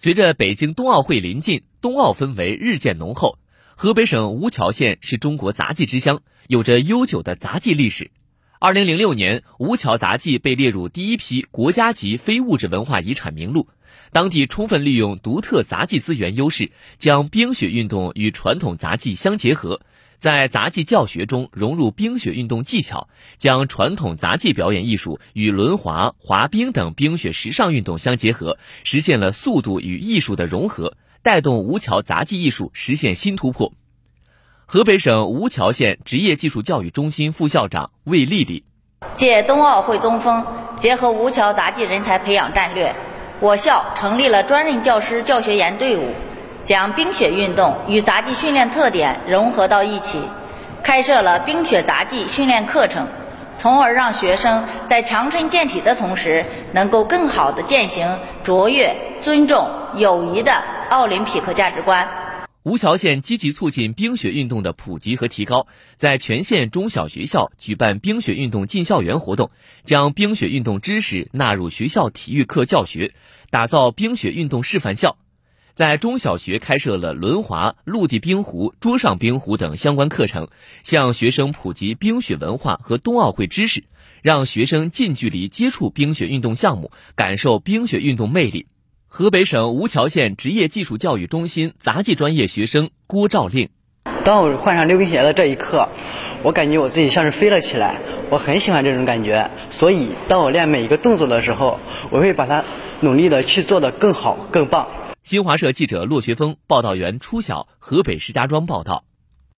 随着北京冬奥会临近，冬奥氛围日渐浓厚。河北省吴桥县是中国杂技之乡，有着悠久的杂技历史。二零零六年，吴桥杂技被列入第一批国家级非物质文化遗产名录。当地充分利用独特杂技资源优势，将冰雪运动与传统杂技相结合。在杂技教学中融入冰雪运动技巧，将传统杂技表演艺术与轮滑、滑冰等冰雪时尚运动相结合，实现了速度与艺术的融合，带动吴桥杂技艺术实现新突破。河北省吴桥县职业技术教育中心副校长魏丽丽：借冬奥会东风，结合吴桥杂技人才培养战略，我校成立了专任教师教学员队伍。将冰雪运动与杂技训练特点融合到一起，开设了冰雪杂技训练课程，从而让学生在强身健体的同时，能够更好地践行卓越、尊重、友谊的奥林匹克价值观。吴桥县积极促进冰雪运动的普及和提高，在全县中小学校举办冰雪运动进校园活动，将冰雪运动知识纳入学校体育课教学，打造冰雪运动示范校。在中小学开设了轮滑、陆地冰壶、桌上冰壶等相关课程，向学生普及冰雪文化和冬奥会知识，让学生近距离接触冰雪运动项目，感受冰雪运动魅力。河北省吴桥县职业技术教育中心杂技专业学生郭兆令：当我换上溜冰鞋的这一刻，我感觉我自己像是飞了起来，我很喜欢这种感觉。所以，当我练每一个动作的时候，我会把它努力的去做的更好、更棒。新华社记者骆学峰，报道员初晓，河北石家庄报道。